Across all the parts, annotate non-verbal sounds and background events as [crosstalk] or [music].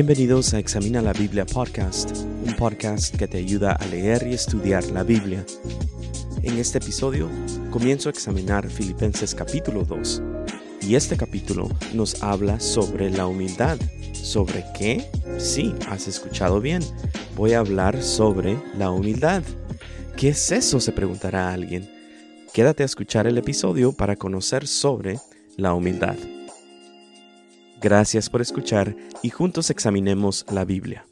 Bienvenidos a Examina la Biblia Podcast, un podcast que te ayuda a leer y estudiar la Biblia. En este episodio comienzo a examinar Filipenses capítulo 2 y este capítulo nos habla sobre la humildad. ¿Sobre qué? Sí, has escuchado bien. Voy a hablar sobre la humildad. ¿Qué es eso? se preguntará alguien. Quédate a escuchar el episodio para conocer sobre la humildad. Gracias por escuchar y juntos examinemos la Biblia.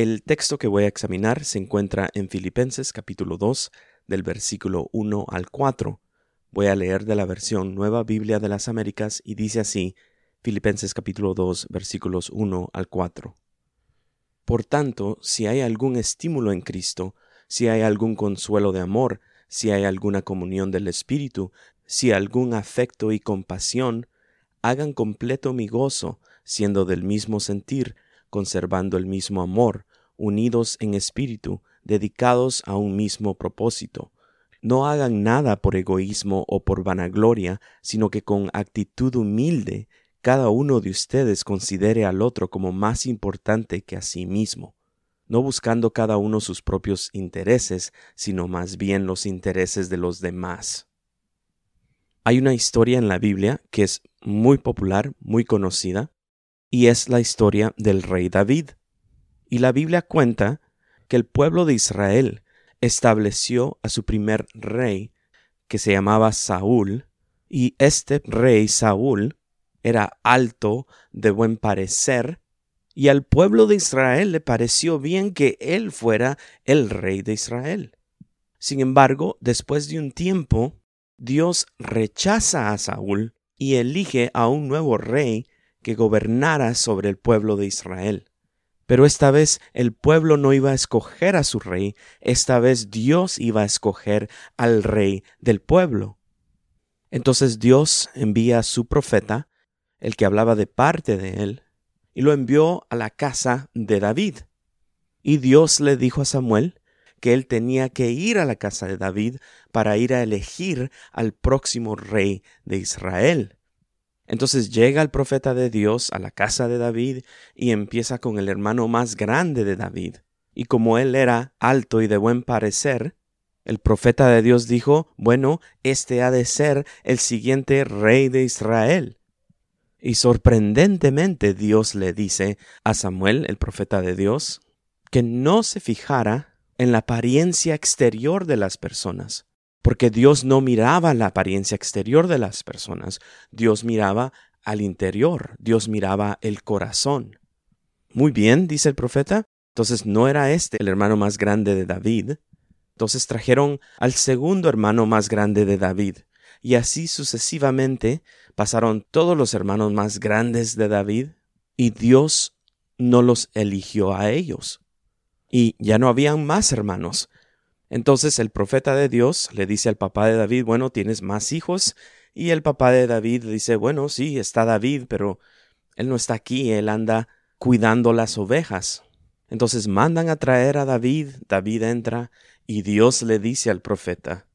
El texto que voy a examinar se encuentra en Filipenses capítulo 2 del versículo 1 al 4. Voy a leer de la versión Nueva Biblia de las Américas y dice así, Filipenses capítulo 2 versículos 1 al 4. Por tanto, si hay algún estímulo en Cristo, si hay algún consuelo de amor, si hay alguna comunión del Espíritu, si algún afecto y compasión, hagan completo mi gozo, siendo del mismo sentir, conservando el mismo amor, unidos en espíritu, dedicados a un mismo propósito. No hagan nada por egoísmo o por vanagloria, sino que con actitud humilde cada uno de ustedes considere al otro como más importante que a sí mismo, no buscando cada uno sus propios intereses, sino más bien los intereses de los demás. Hay una historia en la Biblia que es muy popular, muy conocida, y es la historia del rey David. Y la Biblia cuenta que el pueblo de Israel estableció a su primer rey, que se llamaba Saúl, y este rey Saúl era alto, de buen parecer, y al pueblo de Israel le pareció bien que él fuera el rey de Israel. Sin embargo, después de un tiempo, Dios rechaza a Saúl y elige a un nuevo rey que gobernara sobre el pueblo de Israel. Pero esta vez el pueblo no iba a escoger a su rey, esta vez Dios iba a escoger al rey del pueblo. Entonces Dios envía a su profeta, el que hablaba de parte de él, y lo envió a la casa de David. Y Dios le dijo a Samuel que él tenía que ir a la casa de David para ir a elegir al próximo rey de Israel. Entonces llega el profeta de Dios a la casa de David y empieza con el hermano más grande de David. Y como él era alto y de buen parecer, el profeta de Dios dijo, bueno, este ha de ser el siguiente rey de Israel. Y sorprendentemente Dios le dice a Samuel, el profeta de Dios, que no se fijara en la apariencia exterior de las personas, porque Dios no miraba la apariencia exterior de las personas, Dios miraba al interior, Dios miraba el corazón. Muy bien, dice el profeta. Entonces no era este el hermano más grande de David. Entonces trajeron al segundo hermano más grande de David. Y así sucesivamente pasaron todos los hermanos más grandes de David, y Dios no los eligió a ellos. Y ya no habían más hermanos, entonces el profeta de Dios le dice al papá de David, bueno, ¿tienes más hijos? Y el papá de David dice, bueno, sí, está David, pero él no está aquí, él anda cuidando las ovejas. Entonces mandan a traer a David, David entra, y Dios le dice al profeta,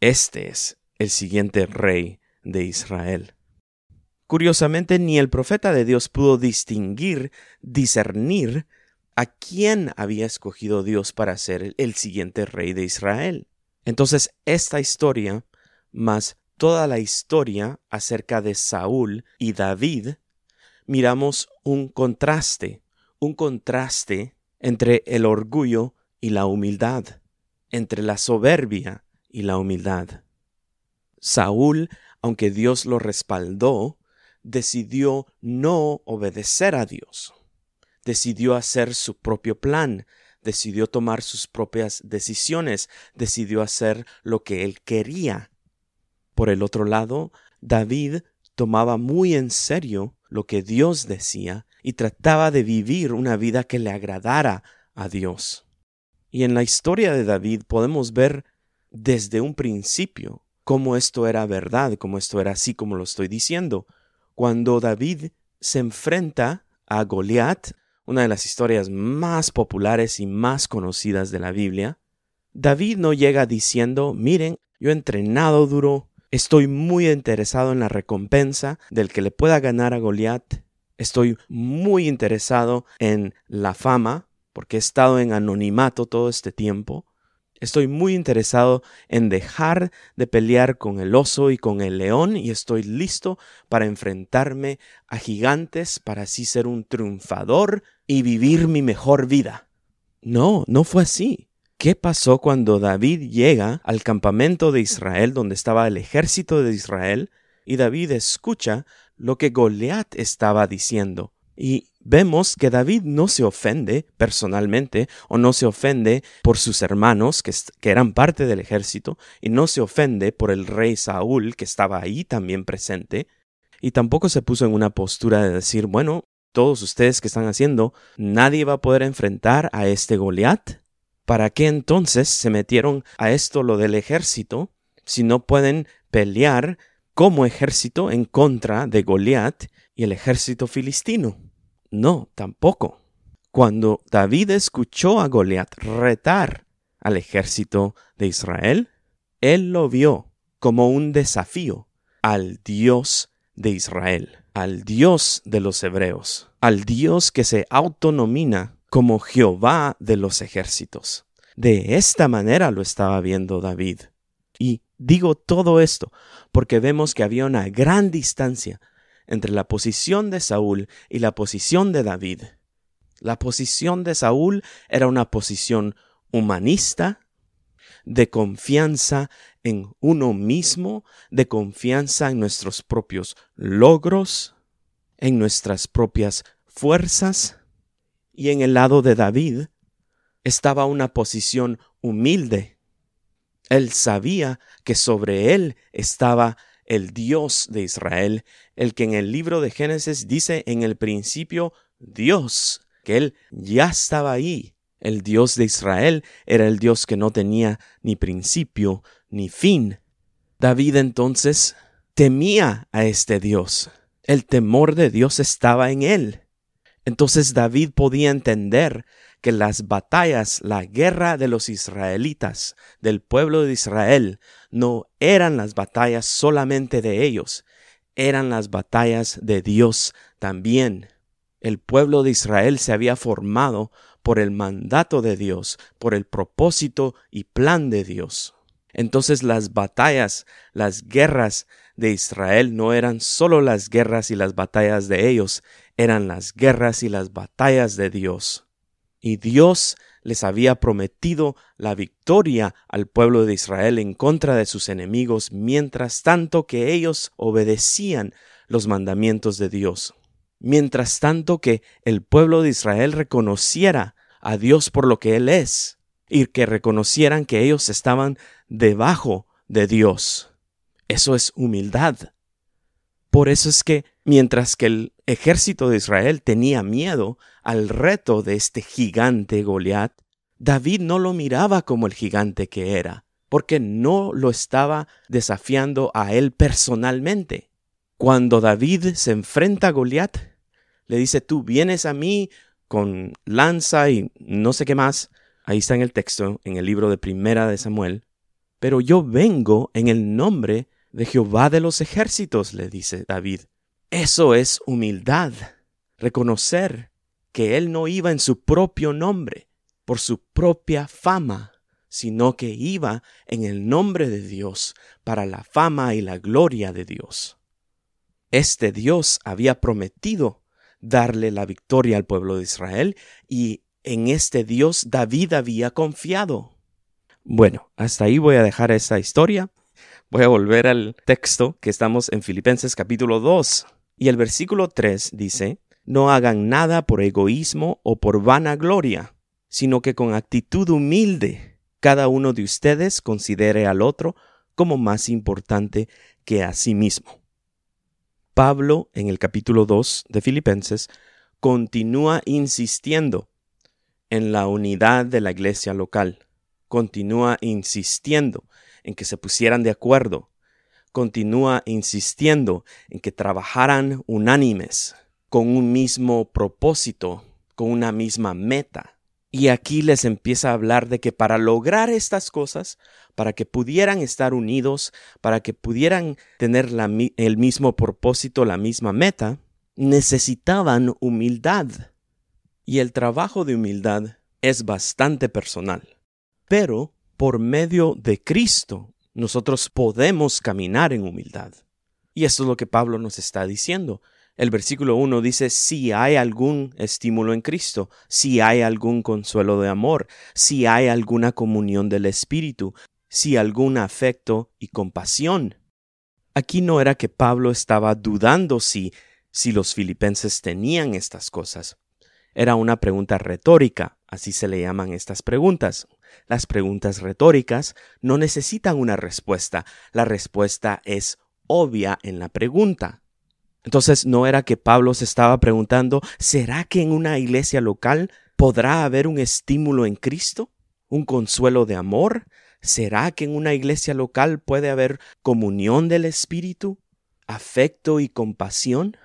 este es el siguiente rey de Israel. Curiosamente, ni el profeta de Dios pudo distinguir, discernir a quién había escogido Dios para ser el siguiente rey de Israel. Entonces, esta historia, más toda la historia acerca de Saúl y David, miramos un contraste, un contraste entre el orgullo y la humildad, entre la soberbia y la humildad. Saúl, aunque Dios lo respaldó, decidió no obedecer a Dios decidió hacer su propio plan, decidió tomar sus propias decisiones, decidió hacer lo que él quería. Por el otro lado, David tomaba muy en serio lo que Dios decía y trataba de vivir una vida que le agradara a Dios. Y en la historia de David podemos ver desde un principio cómo esto era verdad, cómo esto era así como lo estoy diciendo. Cuando David se enfrenta a Goliat, una de las historias más populares y más conocidas de la Biblia, David no llega diciendo, miren, yo he entrenado duro, estoy muy interesado en la recompensa del que le pueda ganar a Goliat, estoy muy interesado en la fama, porque he estado en anonimato todo este tiempo, Estoy muy interesado en dejar de pelear con el oso y con el león y estoy listo para enfrentarme a gigantes para así ser un triunfador y vivir mi mejor vida. No, no fue así. ¿Qué pasó cuando David llega al campamento de Israel donde estaba el ejército de Israel y David escucha lo que Goliat estaba diciendo? Y vemos que David no se ofende personalmente o no se ofende por sus hermanos que, que, eran parte del ejército y no se ofende por el rey Saúl que estaba ahí también presente y tampoco se puso en una postura de decir, bueno, todos ustedes que están haciendo, nadie va a poder enfrentar a este Goliat. ¿Para qué entonces se metieron a esto lo del ejército si no pueden pelear como ejército en contra de Goliat y el ejército filistino? No, tampoco. Cuando David escuchó a Goliat retar al ejército de Israel, él lo vio como un desafío al Dios de Israel, al Dios de los hebreos, al Dios que se autonomina como Jehová de los ejércitos. De esta manera lo estaba viendo David. Y digo todo esto porque vemos que había una gran distancia entre la posición de Saúl y la posición de David. La posición de Saúl era una posición humanista, de confianza en uno mismo, de confianza en nuestros propios logros, en nuestras propias fuerzas. Y en el lado de David estaba una posición humilde. Él sabía que sobre él estaba el Dios de Israel, el que en el libro de Génesis dice en el principio Dios, que Él ya estaba ahí. El Dios de Israel era el Dios que no tenía ni principio ni fin. David entonces temía a este Dios. El temor de Dios estaba en él. Entonces David podía entender que las batallas, la guerra de los israelitas, del pueblo de Israel, no eran las batallas solamente de ellos, eran las batallas de Dios también. El pueblo de Israel se había formado por el mandato de Dios, por el propósito y plan de Dios. Entonces las batallas, las guerras de Israel no eran solo las guerras y las batallas de ellos, eran las guerras y las batallas de Dios y Dios les había prometido la victoria al pueblo de Israel en contra de sus enemigos, mientras tanto que ellos obedecían los mandamientos de Dios. Mientras tanto que el pueblo de Israel reconociera a Dios por lo que Él es, y que reconocieran que ellos estaban debajo de Dios. Eso es humildad. Por eso es que mientras que el ejército de Israel tenía miedo al reto de este gigante Goliat, David no lo miraba como el gigante que era, porque no lo estaba desafiando a él personalmente. Cuando David se enfrenta a Goliat, le dice, tú vienes a mí con lanza y no sé qué más. Ahí está en el texto, en el libro de Primera de Samuel. Pero yo vengo en el nombre de Jehová de los ejércitos, le dice David. Eso es humildad, reconocer que él no iba en su propio nombre, por su propia fama, sino que iba en el nombre de Dios, para la fama y la gloria de Dios. Este Dios había prometido darle la victoria al pueblo de Israel y en este Dios David había confiado. Bueno, hasta ahí voy a dejar esta historia Voy a volver al texto que estamos en Filipenses capítulo 2. Y el versículo 3 dice, No hagan nada por egoísmo o por vanagloria, sino que con actitud humilde cada uno de ustedes considere al otro como más importante que a sí mismo. Pablo, en el capítulo 2 de Filipenses, continúa insistiendo en la unidad de la iglesia local, continúa insistiendo en que se pusieran de acuerdo, continúa insistiendo en que trabajaran unánimes, con un mismo propósito, con una misma meta. Y aquí les empieza a hablar de que para lograr estas cosas, para que pudieran estar unidos, para que pudieran tener el mismo propósito, la misma meta, necesitaban humildad. Y el trabajo de humildad es bastante personal. Pero por medio de Cristo, nosotros podemos caminar en humildad. Y esto es lo que Pablo nos está diciendo. El versículo 1 dice, si hay algún estímulo en Cristo, si hay algún consuelo de amor, si hay alguna comunión del Espíritu, si algún afecto y compasión. Aquí no era que Pablo estaba dudando si, si los filipenses tenían estas cosas. Era una pregunta retórica, así se le llaman estas preguntas. Las preguntas retóricas no necesitan una respuesta, la respuesta es obvia en la pregunta. Entonces, ¿no era que Pablo se estaba preguntando, ¿será que en una iglesia local podrá haber un estímulo en Cristo? ¿Un consuelo de amor? ¿Será que en una iglesia local puede haber comunión del Espíritu? ¿Afecto y compasión?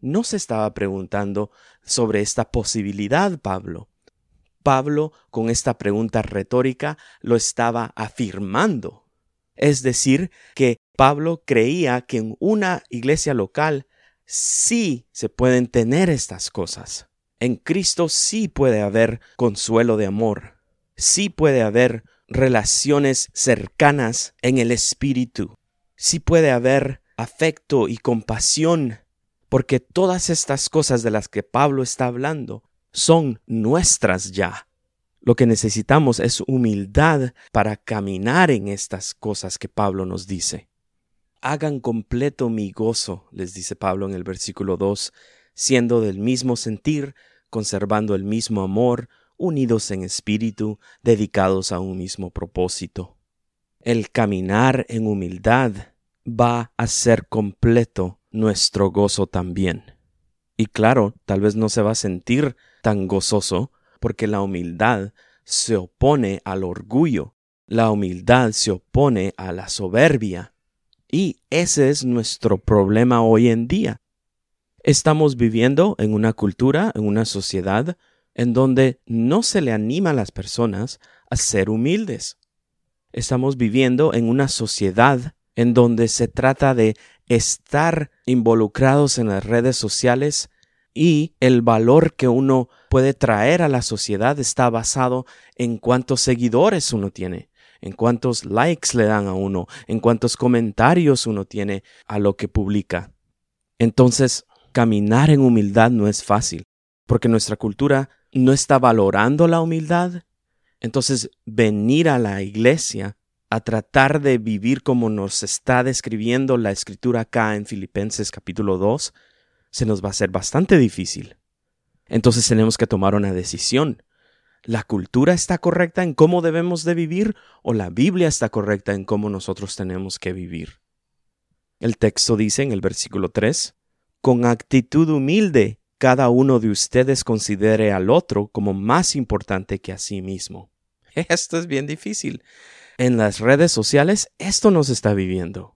No se estaba preguntando sobre esta posibilidad, Pablo. Pablo, con esta pregunta retórica, lo estaba afirmando. Es decir, que Pablo creía que en una iglesia local sí se pueden tener estas cosas. En Cristo sí puede haber consuelo de amor, sí puede haber relaciones cercanas en el Espíritu, sí puede haber afecto y compasión, porque todas estas cosas de las que Pablo está hablando son nuestras ya. Lo que necesitamos es humildad para caminar en estas cosas que Pablo nos dice. Hagan completo mi gozo, les dice Pablo en el versículo 2, siendo del mismo sentir, conservando el mismo amor, unidos en espíritu, dedicados a un mismo propósito. El caminar en humildad va a ser completo nuestro gozo también. Y claro, tal vez no se va a sentir tan gozoso porque la humildad se opone al orgullo, la humildad se opone a la soberbia, y ese es nuestro problema hoy en día. Estamos viviendo en una cultura, en una sociedad, en donde no se le anima a las personas a ser humildes. Estamos viviendo en una sociedad en donde se trata de estar involucrados en las redes sociales y el valor que uno puede traer a la sociedad está basado en cuántos seguidores uno tiene, en cuántos likes le dan a uno, en cuántos comentarios uno tiene a lo que publica. Entonces, caminar en humildad no es fácil, porque nuestra cultura no está valorando la humildad. Entonces, venir a la iglesia a tratar de vivir como nos está describiendo la escritura acá en Filipenses capítulo 2, se nos va a hacer bastante difícil. Entonces tenemos que tomar una decisión. ¿La cultura está correcta en cómo debemos de vivir o la Biblia está correcta en cómo nosotros tenemos que vivir? El texto dice en el versículo 3, con actitud humilde, cada uno de ustedes considere al otro como más importante que a sí mismo. [laughs] Esto es bien difícil. En las redes sociales esto nos está viviendo.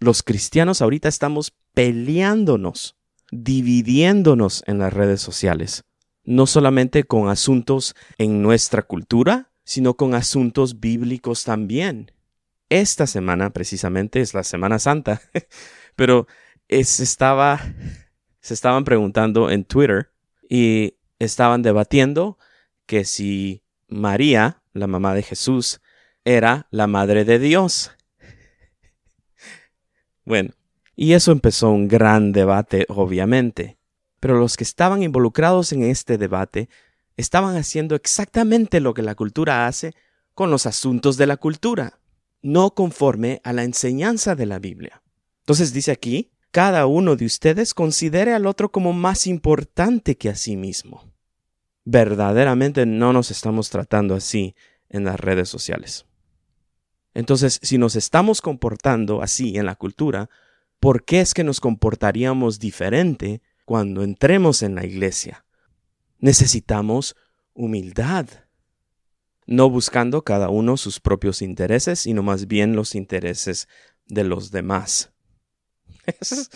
Los cristianos ahorita estamos peleándonos, dividiéndonos en las redes sociales no solamente con asuntos en nuestra cultura, sino con asuntos bíblicos también. Esta semana precisamente es la Semana Santa, [laughs] pero se estaba se estaban preguntando en Twitter y estaban debatiendo que si María, la mamá de Jesús, era la madre de Dios. [laughs] Bueno, y eso empezó un gran debate, obviamente pero los que estaban involucrados en este debate estaban haciendo exactamente lo que la cultura hace con los asuntos de la cultura, no conforme a la enseñanza de la Biblia. Entonces dice aquí, cada uno de ustedes considere al otro como más importante que a sí mismo. Verdaderamente no nos estamos tratando así en las redes sociales. Entonces, si nos estamos comportando así en la cultura, ¿por qué es que nos comportaríamos diferente cuando entremos en la iglesia. Necesitamos humildad, no buscando cada uno sus propios intereses, sino más bien los intereses de los demás. [laughs]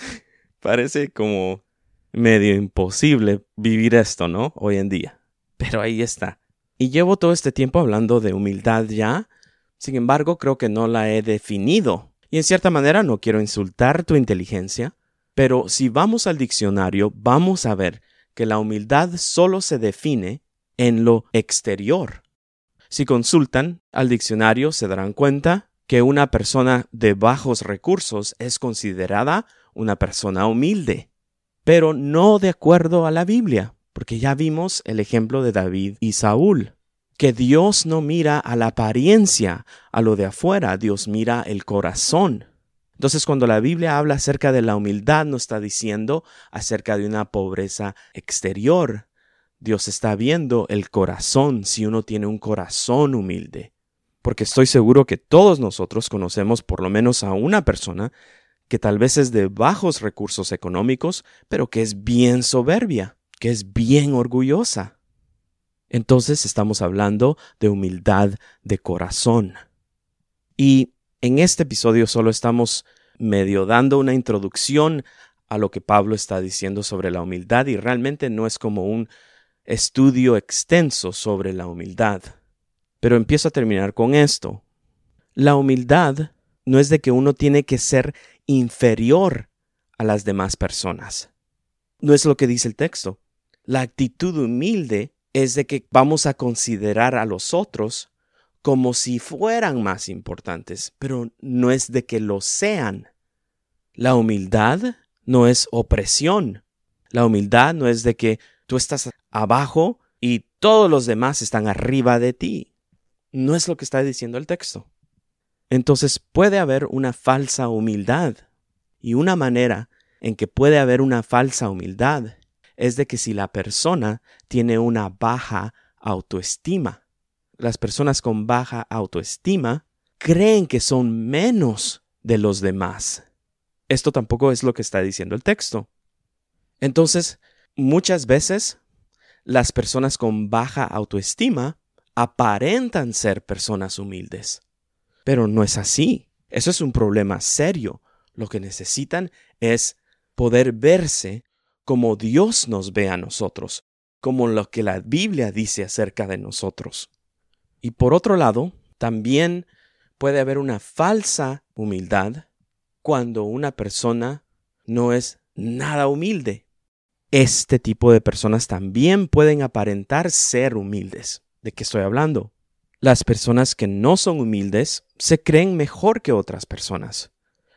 parece como medio imposible vivir esto, ¿no? Hoy en día. Pero ahí está. Y llevo todo este tiempo hablando de humildad ya, sin embargo creo que no la he definido. Y en cierta manera no quiero insultar tu inteligencia, pero si vamos al diccionario vamos a ver que la humildad solo se define en lo exterior. Si consultan al diccionario se darán cuenta que una persona de bajos recursos es considerada una persona humilde, pero no de acuerdo a la Biblia, porque ya vimos el ejemplo de David y Saúl, que Dios no mira a la apariencia, a lo de afuera, Dios mira el corazón. Entonces cuando la Biblia habla acerca de la humildad, no está diciendo acerca de una pobreza exterior. Dios está viendo el corazón si uno tiene un corazón humilde. Porque estoy seguro que todos nosotros conocemos por lo menos a una persona que tal vez es de bajos recursos económicos, pero que es bien soberbia, que es bien orgullosa. Entonces estamos hablando de humildad de corazón. Y en este episodio solo estamos medio dando una introducción a lo que Pablo está diciendo sobre la humildad y realmente no es como un estudio extenso sobre la humildad. Pero empiezo a terminar con esto. La humildad no es de que uno tiene que ser inferior a las demás personas. No es lo que dice el texto. La actitud humilde es de que vamos a considerar a los otros como si fueran más importantes, pero no es de que lo sean. La humildad no es opresión. La humildad no es de que tú estás abajo y todos los demás están arriba de ti. No es lo que está diciendo el texto. Entonces puede haber una falsa humildad. Y una manera en que puede haber una falsa humildad es de que si la persona tiene una baja autoestima. Las personas con baja autoestima creen que son menos de los demás. Esto tampoco es lo que está diciendo el texto. Entonces, muchas veces las personas con baja autoestima aparentan ser personas humildes. Pero no es así. Eso es un problema serio. Lo que necesitan es poder verse como Dios nos ve a nosotros, como lo que la Biblia dice acerca de nosotros. Y por otro lado, también puede haber una falsa humildad cuando una persona no es nada humilde. Este tipo de personas también pueden aparentar ser humildes. ¿De qué estoy hablando? Las personas que no son humildes se creen mejor que otras personas.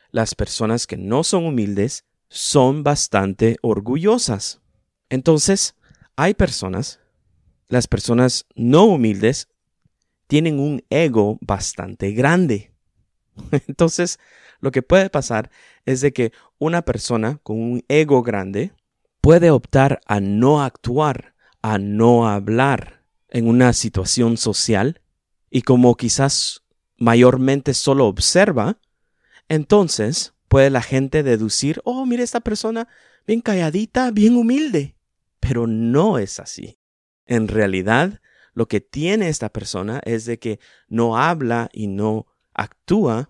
Las personas que no son humildes son bastante orgullosas. Entonces, hay personas, las personas no humildes, tienen un ego bastante grande. [laughs] Entonces, lo que puede pasar es de que una persona con un ego grande puede optar a no actuar, a no hablar en una situación social y como quizás mayormente solo observa, entonces puede la gente deducir, oh, mire esta persona bien calladita, bien humilde. Pero no es así. En realidad, lo que tiene esta persona es de que no habla y no actúa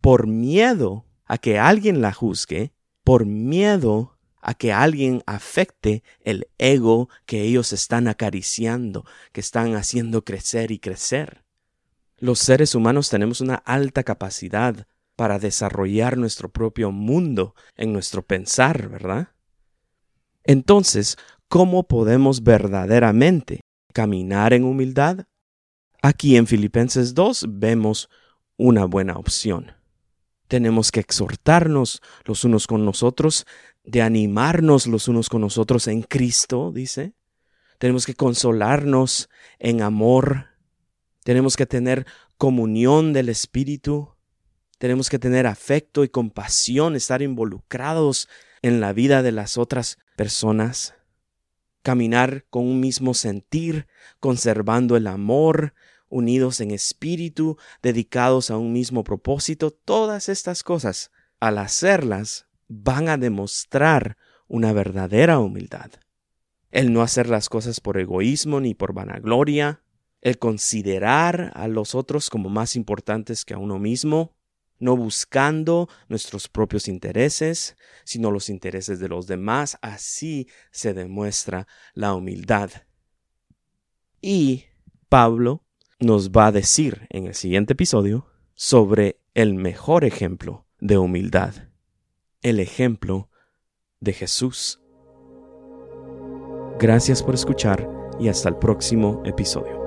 por miedo a que alguien la juzgue, por miedo a que alguien afecte el ego que ellos están acariciando, que están haciendo crecer y crecer. Los seres humanos tenemos una alta capacidad para desarrollar nuestro propio mundo en nuestro pensar, ¿verdad? Entonces, ¿cómo podemos verdaderamente caminar en humildad? Aquí en Filipenses 2 vemos una buena opción. Tenemos que exhortarnos los unos con los otros, de animarnos los unos con los otros en Cristo, dice. Tenemos que consolarnos en amor tenemos que tener comunión del Espíritu. Tenemos que tener afecto y compasión, estar involucrados en la vida de las otras personas. Caminar con un mismo sentir, conservando el amor, unidos en espíritu, dedicados a un mismo propósito. Todas estas cosas, al hacerlas, van a demostrar una verdadera humildad. El no hacer las cosas por egoísmo ni por vanagloria, el considerar a los otros como más importantes que a uno mismo, no buscando nuestros propios intereses, sino los intereses de los demás. Así se demuestra la humildad. Y Pablo nos va a decir en el siguiente episodio sobre el mejor ejemplo de humildad, el ejemplo de Jesús. Gracias por escuchar y hasta el próximo episodio.